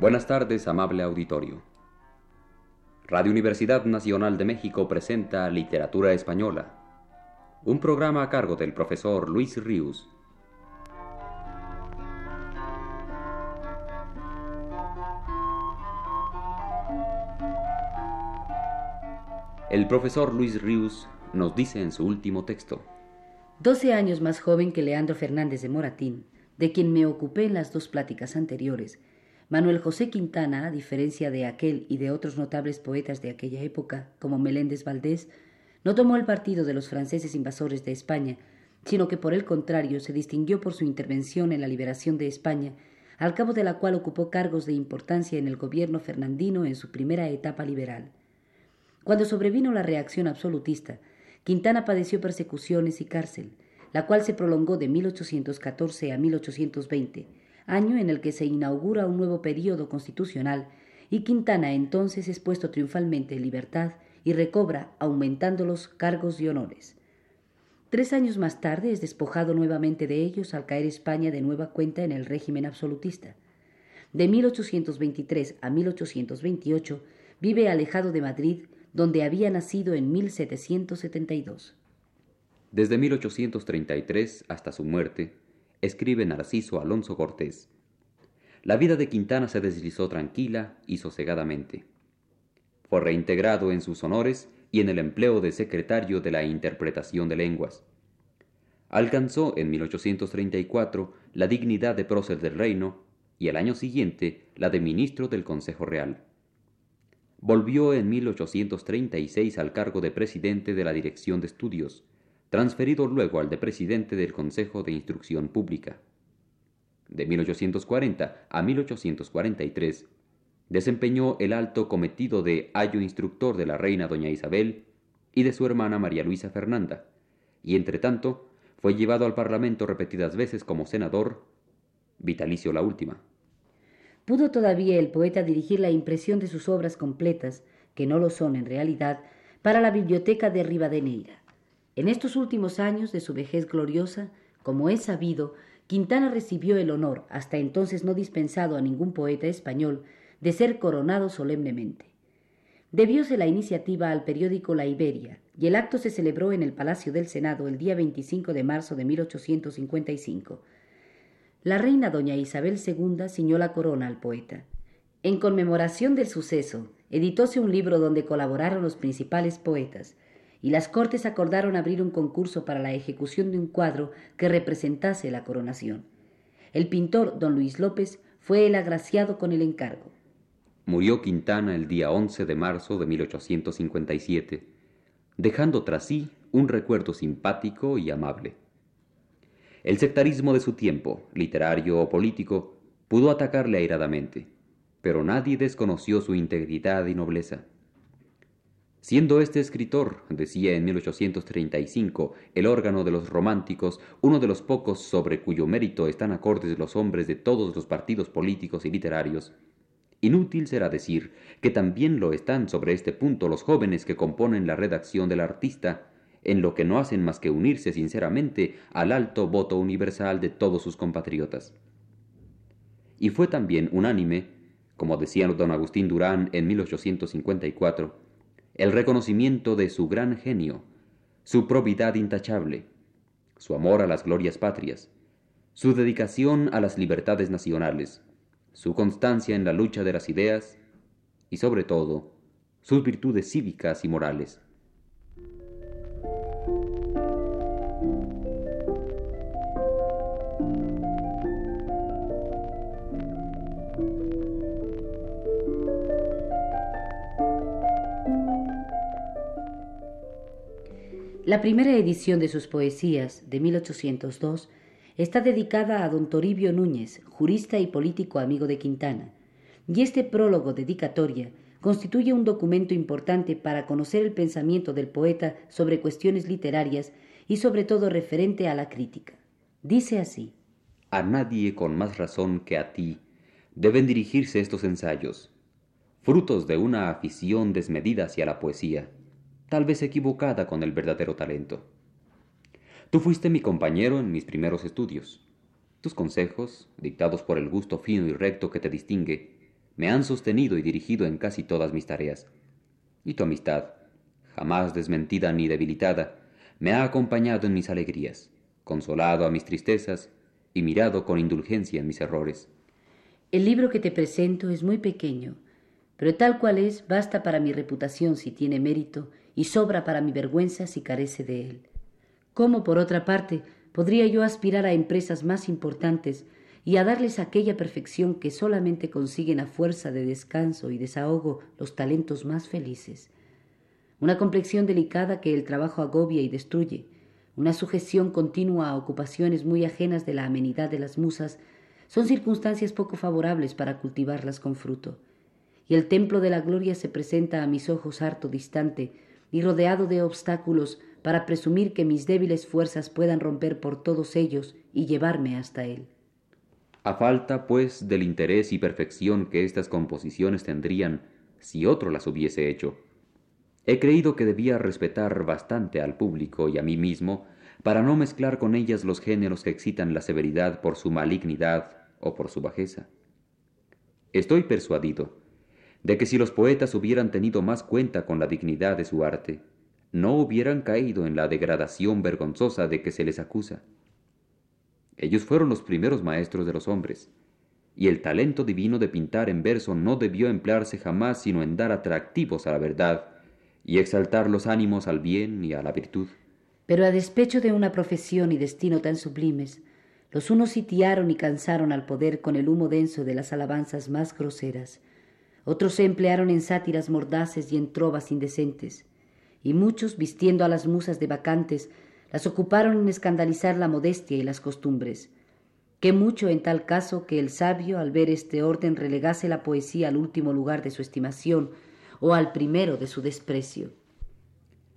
Buenas tardes, amable auditorio. Radio Universidad Nacional de México presenta Literatura Española, un programa a cargo del profesor Luis Ríos. El profesor Luis Ríos nos dice en su último texto. Doce años más joven que Leandro Fernández de Moratín, de quien me ocupé en las dos pláticas anteriores, Manuel José Quintana, a diferencia de aquel y de otros notables poetas de aquella época, como Meléndez Valdés, no tomó el partido de los franceses invasores de España, sino que por el contrario se distinguió por su intervención en la liberación de España, al cabo de la cual ocupó cargos de importancia en el gobierno fernandino en su primera etapa liberal. Cuando sobrevino la reacción absolutista, Quintana padeció persecuciones y cárcel, la cual se prolongó de 1814 a 1820, año en el que se inaugura un nuevo período constitucional y Quintana entonces es puesto triunfalmente en libertad y recobra, aumentando los cargos y honores. Tres años más tarde es despojado nuevamente de ellos al caer España de nueva cuenta en el régimen absolutista. De 1823 a 1828 vive alejado de Madrid donde había nacido en 1772. Desde 1833 hasta su muerte, escribe Narciso Alonso Cortés. La vida de Quintana se deslizó tranquila y sosegadamente. Fue reintegrado en sus honores y en el empleo de secretario de la interpretación de lenguas. Alcanzó en 1834 la dignidad de prócer del reino y al año siguiente la de ministro del Consejo Real. Volvió en 1836 al cargo de presidente de la Dirección de Estudios, transferido luego al de presidente del Consejo de Instrucción Pública. De 1840 a 1843 desempeñó el alto cometido de ayo instructor de la reina doña Isabel y de su hermana María Luisa Fernanda, y entretanto fue llevado al Parlamento repetidas veces como senador, vitalicio la última pudo todavía el poeta dirigir la impresión de sus obras completas, que no lo son en realidad, para la biblioteca de Rivadeneira. En estos últimos años de su vejez gloriosa, como es sabido, Quintana recibió el honor, hasta entonces no dispensado a ningún poeta español, de ser coronado solemnemente. Debióse la iniciativa al periódico La Iberia, y el acto se celebró en el Palacio del Senado el día 25 de marzo de 1855 la reina doña Isabel II ciñó la corona al poeta. En conmemoración del suceso, editóse un libro donde colaboraron los principales poetas, y las Cortes acordaron abrir un concurso para la ejecución de un cuadro que representase la coronación. El pintor don Luis López fue el agraciado con el encargo. Murió Quintana el día 11 de marzo de 1857, dejando tras sí un recuerdo simpático y amable. El sectarismo de su tiempo, literario o político, pudo atacarle airadamente, pero nadie desconoció su integridad y nobleza. Siendo este escritor, decía en 1835, el órgano de los románticos, uno de los pocos sobre cuyo mérito están acordes los hombres de todos los partidos políticos y literarios, inútil será decir que también lo están sobre este punto los jóvenes que componen la redacción del artista, en lo que no hacen más que unirse sinceramente al alto voto universal de todos sus compatriotas. Y fue también unánime, como decía don Agustín Durán en 1854, el reconocimiento de su gran genio, su probidad intachable, su amor a las glorias patrias, su dedicación a las libertades nacionales, su constancia en la lucha de las ideas y sobre todo sus virtudes cívicas y morales. La primera edición de sus poesías, de 1802, está dedicada a don Toribio Núñez, jurista y político amigo de Quintana, y este prólogo dedicatoria constituye un documento importante para conocer el pensamiento del poeta sobre cuestiones literarias y sobre todo referente a la crítica. Dice así. A nadie con más razón que a ti deben dirigirse estos ensayos, frutos de una afición desmedida hacia la poesía tal vez equivocada con el verdadero talento. Tú fuiste mi compañero en mis primeros estudios. Tus consejos, dictados por el gusto fino y recto que te distingue, me han sostenido y dirigido en casi todas mis tareas. Y tu amistad, jamás desmentida ni debilitada, me ha acompañado en mis alegrías, consolado a mis tristezas y mirado con indulgencia en mis errores. El libro que te presento es muy pequeño, pero tal cual es, basta para mi reputación si tiene mérito y sobra para mi vergüenza si carece de él. ¿Cómo, por otra parte, podría yo aspirar a empresas más importantes y a darles aquella perfección que solamente consiguen a fuerza de descanso y desahogo los talentos más felices? Una complexión delicada que el trabajo agobia y destruye, una sujeción continua a ocupaciones muy ajenas de la amenidad de las musas, son circunstancias poco favorables para cultivarlas con fruto. Y el templo de la gloria se presenta a mis ojos harto distante y rodeado de obstáculos para presumir que mis débiles fuerzas puedan romper por todos ellos y llevarme hasta él. A falta, pues, del interés y perfección que estas composiciones tendrían si otro las hubiese hecho, he creído que debía respetar bastante al público y a mí mismo para no mezclar con ellas los géneros que excitan la severidad por su malignidad o por su bajeza. Estoy persuadido de que si los poetas hubieran tenido más cuenta con la dignidad de su arte, no hubieran caído en la degradación vergonzosa de que se les acusa. Ellos fueron los primeros maestros de los hombres, y el talento divino de pintar en verso no debió emplearse jamás sino en dar atractivos a la verdad y exaltar los ánimos al bien y a la virtud. Pero a despecho de una profesión y destino tan sublimes, los unos sitiaron y cansaron al poder con el humo denso de las alabanzas más groseras, otros se emplearon en sátiras mordaces y en trovas indecentes, y muchos, vistiendo a las musas de vacantes, las ocuparon en escandalizar la modestia y las costumbres. Qué mucho en tal caso que el sabio, al ver este orden, relegase la poesía al último lugar de su estimación o al primero de su desprecio.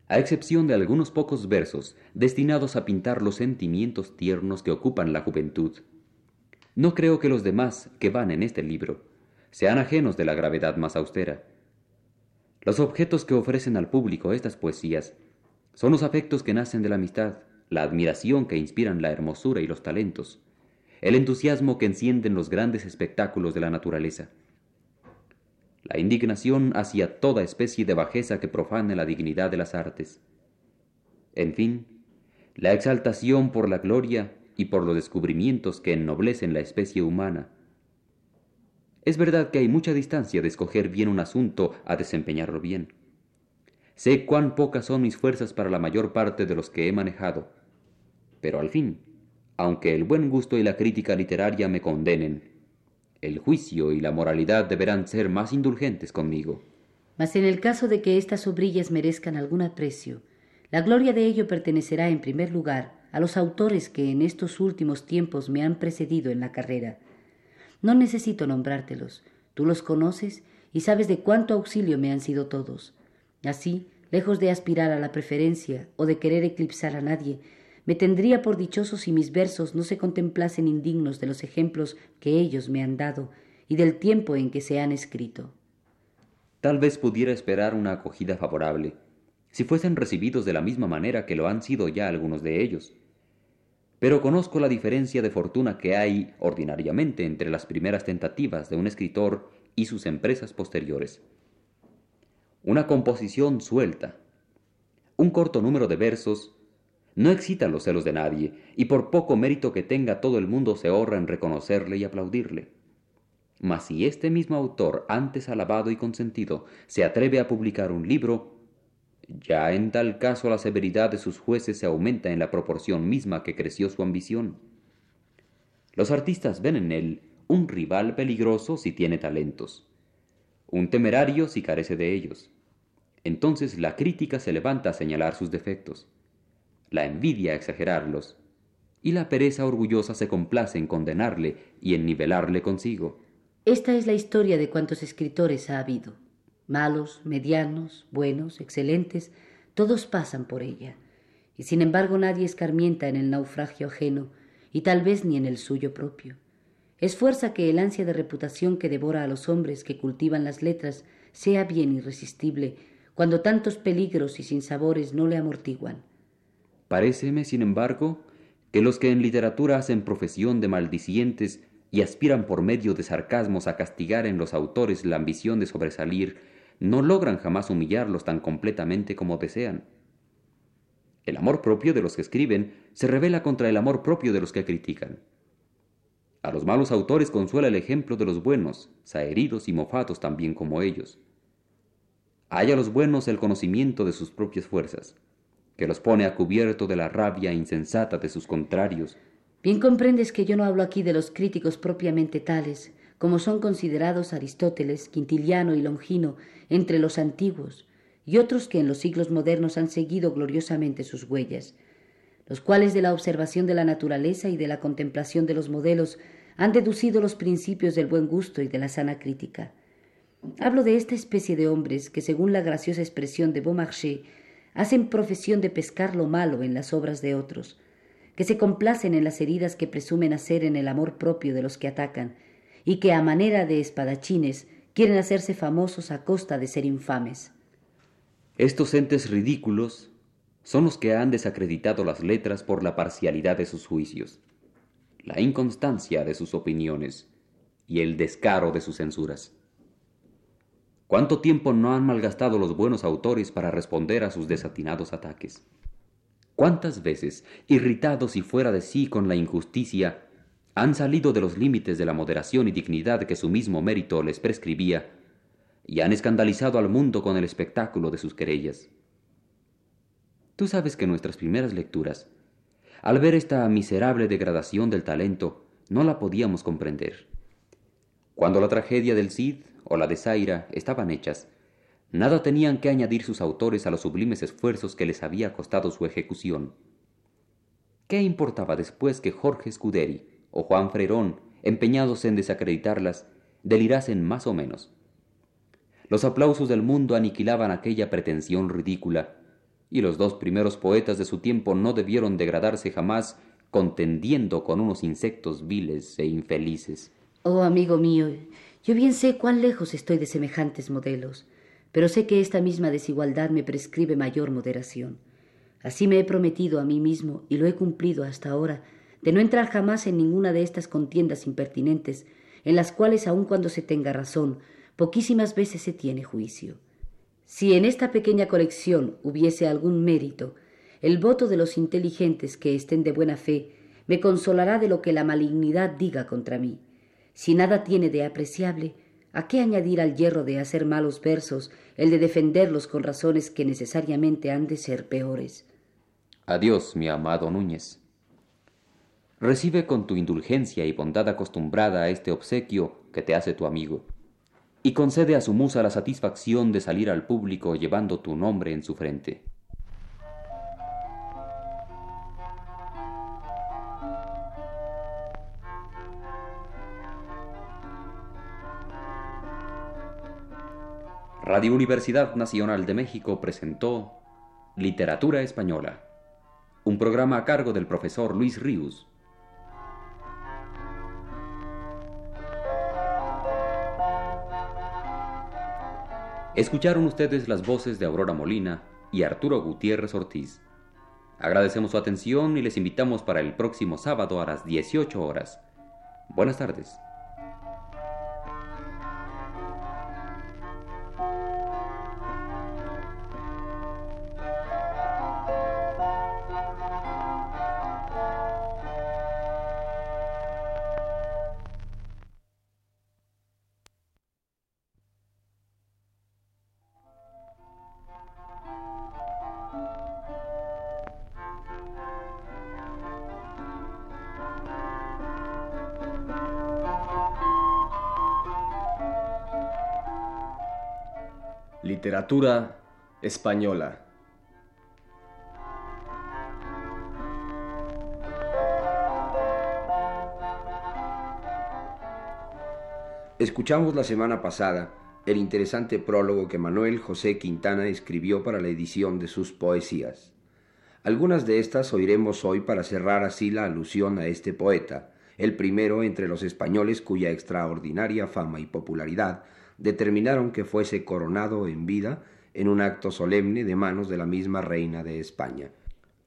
A excepción de algunos pocos versos destinados a pintar los sentimientos tiernos que ocupan la juventud, no creo que los demás que van en este libro sean ajenos de la gravedad más austera. Los objetos que ofrecen al público estas poesías son los afectos que nacen de la amistad, la admiración que inspiran la hermosura y los talentos, el entusiasmo que encienden los grandes espectáculos de la naturaleza, la indignación hacia toda especie de bajeza que profane la dignidad de las artes, en fin, la exaltación por la gloria y por los descubrimientos que ennoblecen la especie humana. Es verdad que hay mucha distancia de escoger bien un asunto a desempeñarlo bien. Sé cuán pocas son mis fuerzas para la mayor parte de los que he manejado. Pero al fin, aunque el buen gusto y la crítica literaria me condenen, el juicio y la moralidad deberán ser más indulgentes conmigo. Mas en el caso de que estas obrillas merezcan algún aprecio, la gloria de ello pertenecerá en primer lugar a los autores que en estos últimos tiempos me han precedido en la carrera. No necesito nombrártelos, tú los conoces y sabes de cuánto auxilio me han sido todos. Así, lejos de aspirar a la preferencia o de querer eclipsar a nadie, me tendría por dichoso si mis versos no se contemplasen indignos de los ejemplos que ellos me han dado y del tiempo en que se han escrito. Tal vez pudiera esperar una acogida favorable, si fuesen recibidos de la misma manera que lo han sido ya algunos de ellos. Pero conozco la diferencia de fortuna que hay ordinariamente entre las primeras tentativas de un escritor y sus empresas posteriores una composición suelta, un corto número de versos, no excita los celos de nadie, y por poco mérito que tenga todo el mundo se ahorra en reconocerle y aplaudirle. Mas si este mismo autor, antes alabado y consentido, se atreve a publicar un libro, ya en tal caso la severidad de sus jueces se aumenta en la proporción misma que creció su ambición. Los artistas ven en él un rival peligroso si tiene talentos, un temerario si carece de ellos. Entonces la crítica se levanta a señalar sus defectos, la envidia a exagerarlos, y la pereza orgullosa se complace en condenarle y en nivelarle consigo. Esta es la historia de cuantos escritores ha habido. Malos, medianos, buenos, excelentes, todos pasan por ella. Y sin embargo nadie escarmienta en el naufragio ajeno, y tal vez ni en el suyo propio. Es fuerza que el ansia de reputación que devora a los hombres que cultivan las letras sea bien irresistible cuando tantos peligros y sinsabores no le amortiguan. Paréceme, sin embargo, que los que en literatura hacen profesión de maldicientes y aspiran por medio de sarcasmos a castigar en los autores la ambición de sobresalir, no logran jamás humillarlos tan completamente como desean. El amor propio de los que escriben se revela contra el amor propio de los que critican. A los malos autores consuela el ejemplo de los buenos, saheridos y mofatos también como ellos. Hay a los buenos el conocimiento de sus propias fuerzas, que los pone a cubierto de la rabia insensata de sus contrarios. Bien comprendes que yo no hablo aquí de los críticos propiamente tales, como son considerados Aristóteles, Quintiliano y Longino entre los antiguos, y otros que en los siglos modernos han seguido gloriosamente sus huellas, los cuales de la observación de la naturaleza y de la contemplación de los modelos han deducido los principios del buen gusto y de la sana crítica. Hablo de esta especie de hombres que, según la graciosa expresión de Beaumarchais, hacen profesión de pescar lo malo en las obras de otros, que se complacen en las heridas que presumen hacer en el amor propio de los que atacan, y que a manera de espadachines quieren hacerse famosos a costa de ser infames. Estos entes ridículos son los que han desacreditado las letras por la parcialidad de sus juicios, la inconstancia de sus opiniones y el descaro de sus censuras. ¿Cuánto tiempo no han malgastado los buenos autores para responder a sus desatinados ataques? ¿Cuántas veces, irritados y fuera de sí con la injusticia, han salido de los límites de la moderación y dignidad que su mismo mérito les prescribía y han escandalizado al mundo con el espectáculo de sus querellas? Tú sabes que nuestras primeras lecturas, al ver esta miserable degradación del talento, no la podíamos comprender. Cuando la tragedia del Cid o la de Zaira estaban hechas, nada tenían que añadir sus autores a los sublimes esfuerzos que les había costado su ejecución. ¿Qué importaba después que Jorge Scuderi o Juan Freirón, empeñados en desacreditarlas, delirasen más o menos? Los aplausos del mundo aniquilaban aquella pretensión ridícula y los dos primeros poetas de su tiempo no debieron degradarse jamás contendiendo con unos insectos viles e infelices. Oh, amigo mío, yo bien sé cuán lejos estoy de semejantes modelos, pero sé que esta misma desigualdad me prescribe mayor moderación. Así me he prometido a mí mismo, y lo he cumplido hasta ahora, de no entrar jamás en ninguna de estas contiendas impertinentes, en las cuales, aun cuando se tenga razón, poquísimas veces se tiene juicio. Si en esta pequeña colección hubiese algún mérito, el voto de los inteligentes que estén de buena fe me consolará de lo que la malignidad diga contra mí. Si nada tiene de apreciable, ¿a qué añadir al hierro de hacer malos versos el de defenderlos con razones que necesariamente han de ser peores? Adiós, mi amado Núñez. Recibe con tu indulgencia y bondad acostumbrada a este obsequio que te hace tu amigo y concede a su musa la satisfacción de salir al público llevando tu nombre en su frente. Radio Universidad Nacional de México presentó Literatura Española, un programa a cargo del profesor Luis Ríos. Escucharon ustedes las voces de Aurora Molina y Arturo Gutiérrez Ortiz. Agradecemos su atención y les invitamos para el próximo sábado a las 18 horas. Buenas tardes. Española. Escuchamos la semana pasada el interesante prólogo que Manuel José Quintana escribió para la edición de sus poesías. Algunas de estas oiremos hoy para cerrar así la alusión a este poeta, el primero entre los españoles cuya extraordinaria fama y popularidad determinaron que fuese coronado en vida en un acto solemne de manos de la misma reina de España.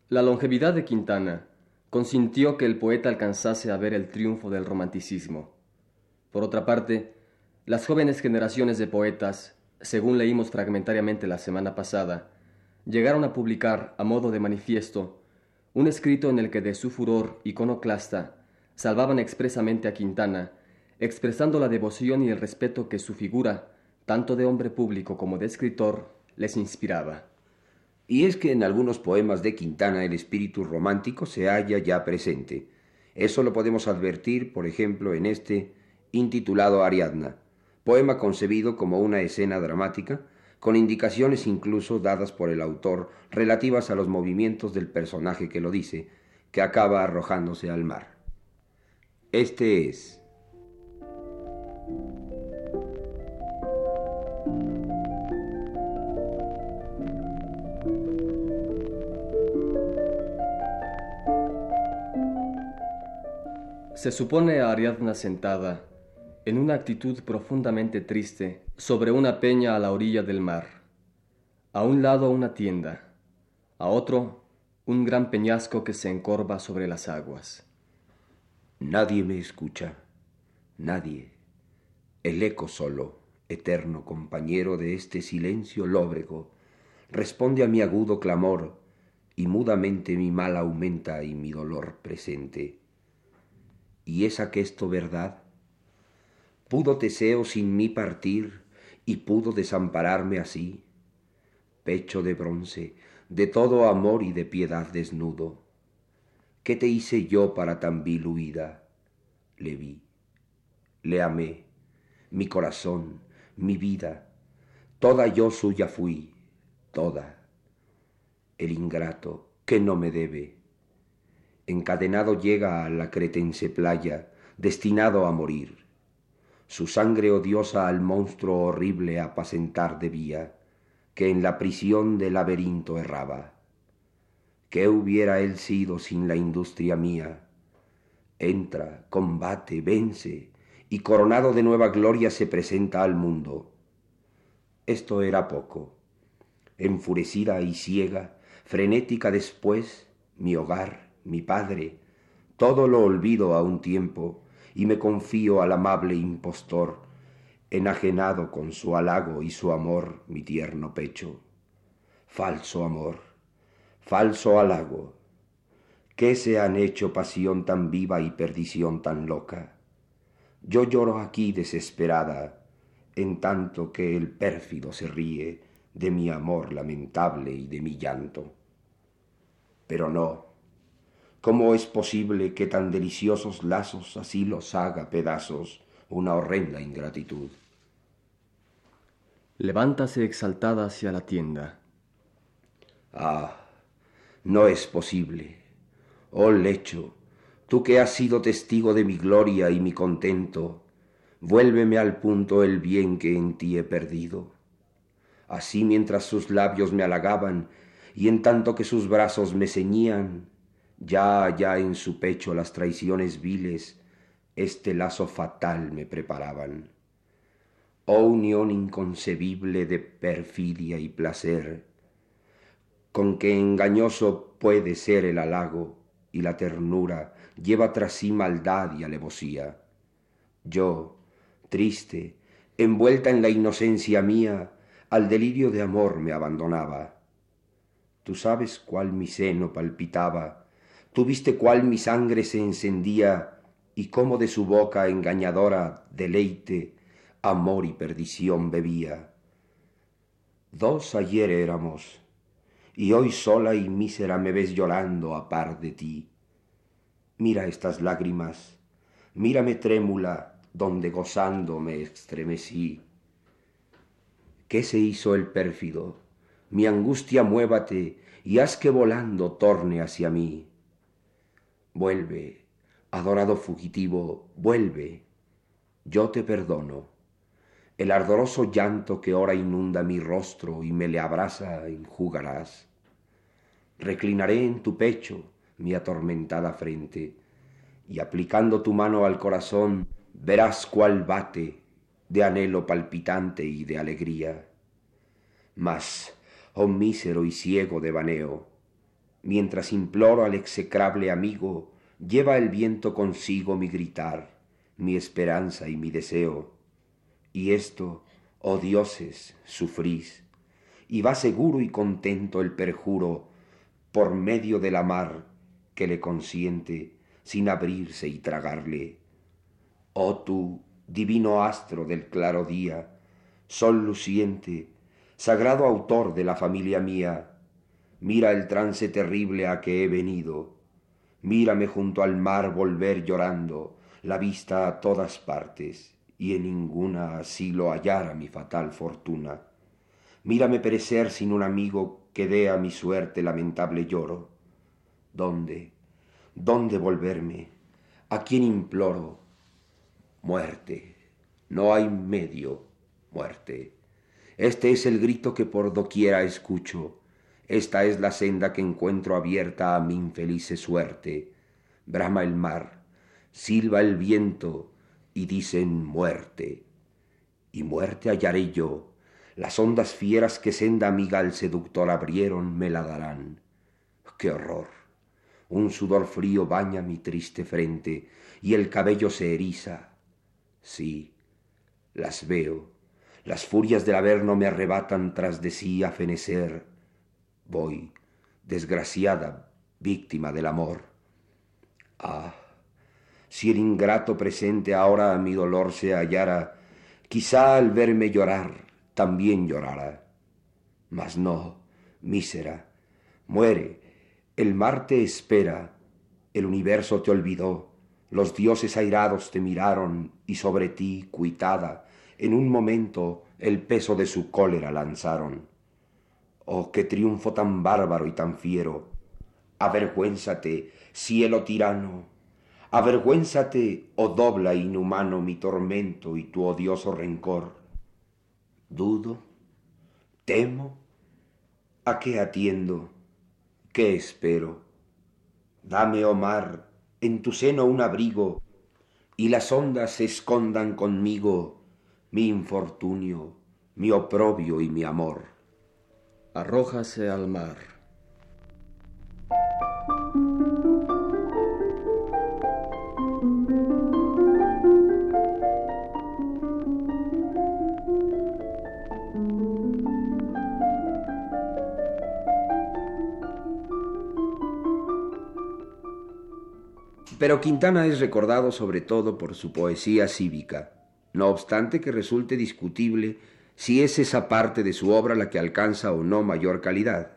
La longevidad de Quintana consintió que el poeta alcanzase a ver el triunfo del romanticismo. Por otra parte, las jóvenes generaciones de poetas, según leímos fragmentariamente la semana pasada, llegaron a publicar, a modo de manifiesto, un escrito en el que de su furor iconoclasta salvaban expresamente a Quintana, expresando la devoción y el respeto que su figura, tanto de hombre público como de escritor, les inspiraba. Y es que en algunos poemas de Quintana el espíritu romántico se halla ya presente. Eso lo podemos advertir, por ejemplo, en este intitulado Ariadna, poema concebido como una escena dramática, con indicaciones incluso dadas por el autor relativas a los movimientos del personaje que lo dice, que acaba arrojándose al mar. Este es. Se supone a Ariadna sentada, en una actitud profundamente triste, sobre una peña a la orilla del mar. A un lado una tienda, a otro un gran peñasco que se encorva sobre las aguas. Nadie me escucha, nadie. El eco solo, eterno compañero de este silencio lóbrego, responde a mi agudo clamor, y mudamente mi mal aumenta y mi dolor presente. ¿Y es aquesto verdad? ¿Pudo Teseo sin mí partir y pudo desampararme así? Pecho de bronce, de todo amor y de piedad desnudo, ¿Qué te hice yo para tan vil huida? Le vi, le amé, mi corazón, mi vida, toda yo suya fui, toda. El ingrato, que no me debe, encadenado llega a la cretense playa, destinado a morir. Su sangre odiosa al monstruo horrible apacentar debía, que en la prisión del laberinto erraba. ¿Qué hubiera él sido sin la industria mía? Entra, combate, vence, y coronado de nueva gloria se presenta al mundo. Esto era poco. Enfurecida y ciega, frenética después, mi hogar, mi padre, todo lo olvido a un tiempo y me confío al amable impostor, enajenado con su halago y su amor mi tierno pecho. Falso amor falso halago, ¿qué se han hecho pasión tan viva y perdición tan loca? Yo lloro aquí desesperada, en tanto que el pérfido se ríe de mi amor lamentable y de mi llanto. Pero no, ¿cómo es posible que tan deliciosos lazos así los haga pedazos una horrenda ingratitud? Levántase exaltada hacia la tienda. Ah, no es posible. Oh lecho, tú que has sido testigo de mi gloria y mi contento, vuélveme al punto el bien que en ti he perdido. Así mientras sus labios me halagaban y en tanto que sus brazos me ceñían, ya ya en su pecho las traiciones viles este lazo fatal me preparaban. Oh unión inconcebible de perfidia y placer, con que engañoso puede ser el halago y la ternura lleva tras sí maldad y alevosía. Yo, triste, envuelta en la inocencia mía, al delirio de amor me abandonaba. Tú sabes cuál mi seno palpitaba, tú viste cuál mi sangre se encendía y cómo de su boca engañadora deleite, amor y perdición bebía. Dos ayer éramos, y hoy sola y mísera me ves llorando a par de ti. Mira estas lágrimas, mírame trémula, donde gozando me estremecí. ¿Qué se hizo el pérfido? Mi angustia muévate y haz que volando torne hacia mí. Vuelve, adorado fugitivo, vuelve. Yo te perdono. El ardoroso llanto que ora inunda mi rostro y me le abraza enjugarás. Reclinaré en tu pecho mi atormentada frente, y aplicando tu mano al corazón, verás cuál bate de anhelo palpitante y de alegría. Mas, oh mísero y ciego devaneo, mientras imploro al execrable amigo, lleva el viento consigo mi gritar, mi esperanza y mi deseo. Y esto, oh dioses, sufrís, y va seguro y contento el perjuro por medio de la mar que le consiente sin abrirse y tragarle. Oh tú, divino astro del claro día, sol luciente, sagrado autor de la familia mía, mira el trance terrible a que he venido, mírame junto al mar volver llorando, la vista a todas partes, y en ninguna asilo hallara mi fatal fortuna. Mírame perecer sin un amigo que dé a mi suerte lamentable lloro. ¿Dónde? ¿Dónde volverme? ¿A quién imploro? Muerte. No hay medio. Muerte. Este es el grito que por doquiera escucho. Esta es la senda que encuentro abierta a mi infelice suerte. Brama el mar, silba el viento, y dicen muerte. Y muerte hallaré yo. Las ondas fieras que senda amiga al seductor abrieron me la darán. ¡Qué horror! Un sudor frío baña mi triste frente y el cabello se eriza. Sí, las veo las furias del Averno me arrebatan tras de sí a fenecer. Voy, desgraciada, víctima del amor. Ah, si el ingrato presente ahora a mi dolor se hallara, quizá al verme llorar también llorara. Mas no, mísera, muere, el mar te espera, el universo te olvidó, los dioses airados te miraron y sobre ti, cuitada, en un momento el peso de su cólera lanzaron. Oh, qué triunfo tan bárbaro y tan fiero. Avergüénzate, cielo tirano. Avergüénzate, oh dobla inhumano, mi tormento y tu odioso rencor. Dudo, temo, ¿a qué atiendo? ¿Qué espero? Dame, oh mar, en tu seno un abrigo, y las ondas se escondan conmigo mi infortunio, mi oprobio y mi amor. Arrójase al mar. Pero Quintana es recordado sobre todo por su poesía cívica no obstante que resulte discutible si es esa parte de su obra la que alcanza o no mayor calidad.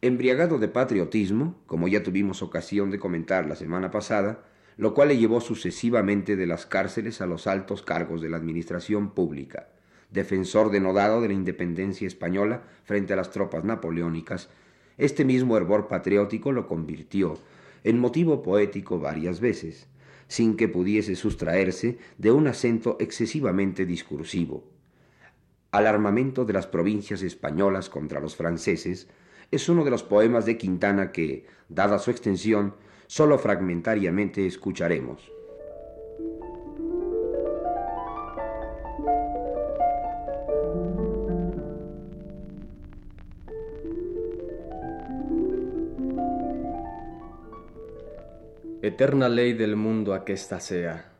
Embriagado de patriotismo, como ya tuvimos ocasión de comentar la semana pasada, lo cual le llevó sucesivamente de las cárceles a los altos cargos de la administración pública, defensor denodado de la independencia española frente a las tropas napoleónicas, este mismo hervor patriótico lo convirtió en motivo poético varias veces, sin que pudiese sustraerse de un acento excesivamente discursivo. Al armamento de las provincias españolas contra los franceses es uno de los poemas de Quintana que, dada su extensión, sólo fragmentariamente escucharemos. Eterna ley del mundo aquesta sea,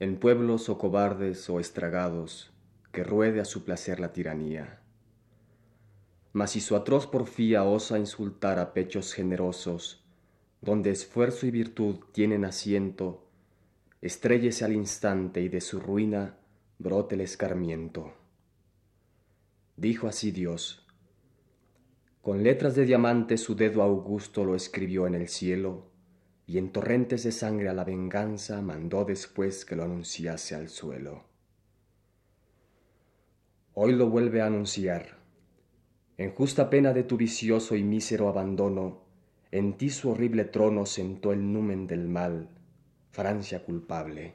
en pueblos o cobardes o estragados, que ruede a su placer la tiranía. Mas si su atroz porfía osa insultar a pechos generosos, donde esfuerzo y virtud tienen asiento, estrellese al instante y de su ruina brote el escarmiento. Dijo así Dios. Con letras de diamante su dedo augusto lo escribió en el cielo, y en torrentes de sangre a la venganza mandó después que lo anunciase al suelo. Hoy lo vuelve a anunciar. En justa pena de tu vicioso y mísero abandono, en ti su horrible trono sentó el numen del mal, Francia culpable.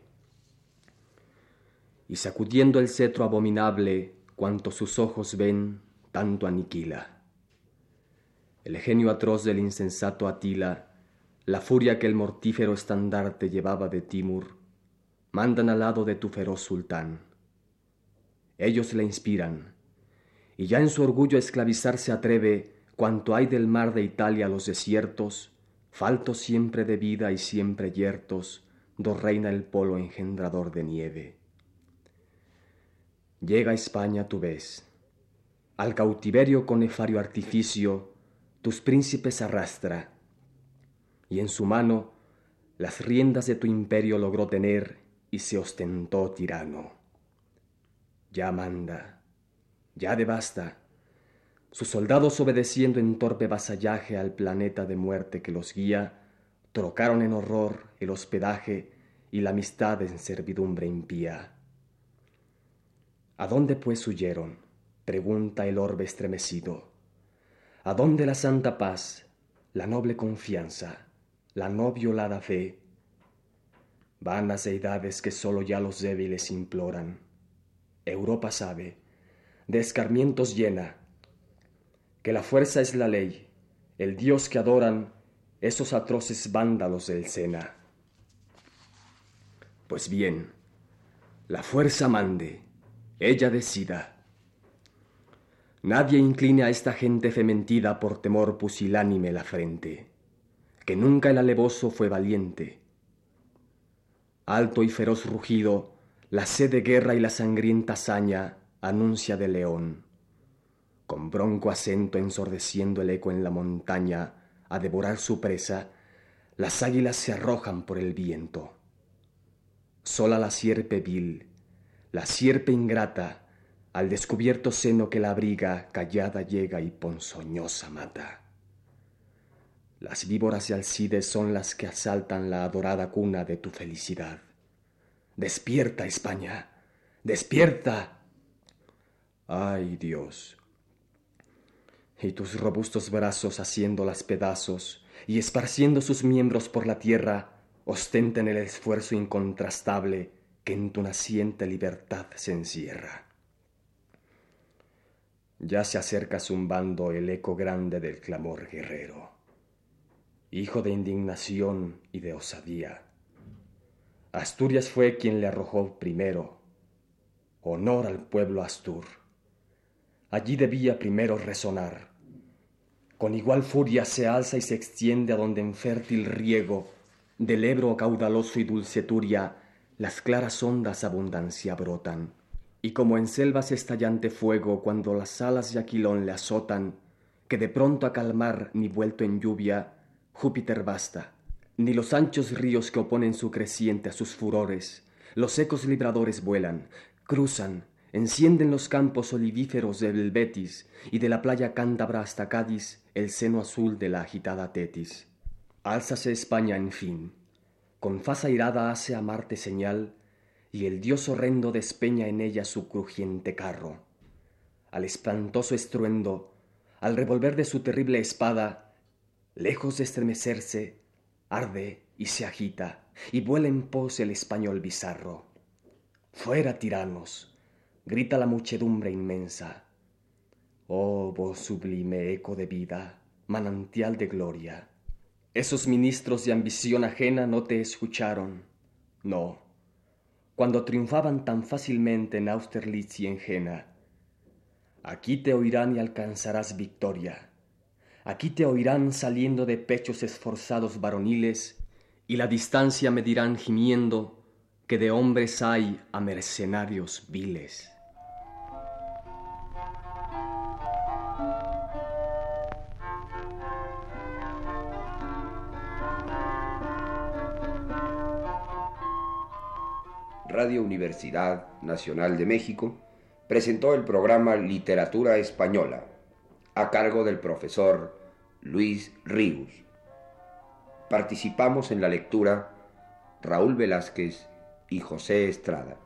Y sacudiendo el cetro abominable, cuanto sus ojos ven, tanto aniquila. El genio atroz del insensato Atila, la furia que el mortífero estandarte llevaba de Timur, mandan al lado de tu feroz sultán. Ellos le inspiran, y ya en su orgullo esclavizar se atreve cuanto hay del mar de Italia a los desiertos, faltos siempre de vida y siempre yertos, do reina el polo engendrador de nieve. Llega España tu vez, al cautiverio con nefario artificio tus príncipes arrastra, y en su mano las riendas de tu imperio logró tener y se ostentó tirano. Ya manda, ya devasta, sus soldados obedeciendo en torpe vasallaje al planeta de muerte que los guía, trocaron en horror el hospedaje y la amistad en servidumbre impía. ¿A dónde pues huyeron? pregunta el orbe estremecido. ¿A dónde la santa paz, la noble confianza, la no violada fe? Vanas deidades que sólo ya los débiles imploran. Europa sabe, de escarmientos llena, que la fuerza es la ley, el Dios que adoran esos atroces vándalos del Sena. Pues bien, la fuerza mande, ella decida. Nadie incline a esta gente fementida por temor pusilánime la frente, que nunca el alevoso fue valiente. Alto y feroz rugido, la sed de guerra y la sangrienta hazaña anuncia de león con bronco acento ensordeciendo el eco en la montaña a devorar su presa, las águilas se arrojan por el viento. Sola la sierpe vil, la sierpe ingrata, al descubierto seno que la abriga, callada llega y ponzoñosa mata. Las víboras y alcides son las que asaltan la adorada cuna de tu felicidad. Despierta, España, despierta. Ay Dios, y tus robustos brazos haciéndolas pedazos y esparciendo sus miembros por la tierra, ostenten el esfuerzo incontrastable que en tu naciente libertad se encierra. Ya se acerca zumbando el eco grande del clamor guerrero, hijo de indignación y de osadía. Asturias fue quien le arrojó primero honor al pueblo astur Allí debía primero resonar. Con igual furia se alza y se extiende a donde en fértil riego del Ebro caudaloso y dulceturia las claras ondas abundancia brotan. Y como en selvas estallante fuego cuando las alas de Aquilón le azotan, que de pronto a calmar ni vuelto en lluvia, Júpiter basta, ni los anchos ríos que oponen su creciente a sus furores, los secos libradores vuelan, cruzan, encienden los campos olivíferos del Betis y de la playa cántabra hasta Cádiz el seno azul de la agitada Tetis. Álzase España en fin, con faz airada hace a Marte señal y el dios horrendo despeña en ella su crujiente carro. Al espantoso estruendo, al revolver de su terrible espada, lejos de estremecerse, arde y se agita, y vuela en pos el español bizarro. Fuera tiranos, grita la muchedumbre inmensa. Oh voz sublime eco de vida, manantial de gloria. Esos ministros de ambición ajena no te escucharon. No. Cuando triunfaban tan fácilmente en Austerlitz y en Jena. Aquí te oirán y alcanzarás victoria. Aquí te oirán saliendo de pechos esforzados varoniles y la distancia medirán gimiendo que de hombres hay a mercenarios viles. Radio Universidad Nacional de México presentó el programa Literatura Española a cargo del profesor Luis Ríos. Participamos en la lectura Raúl Velázquez y José Estrada.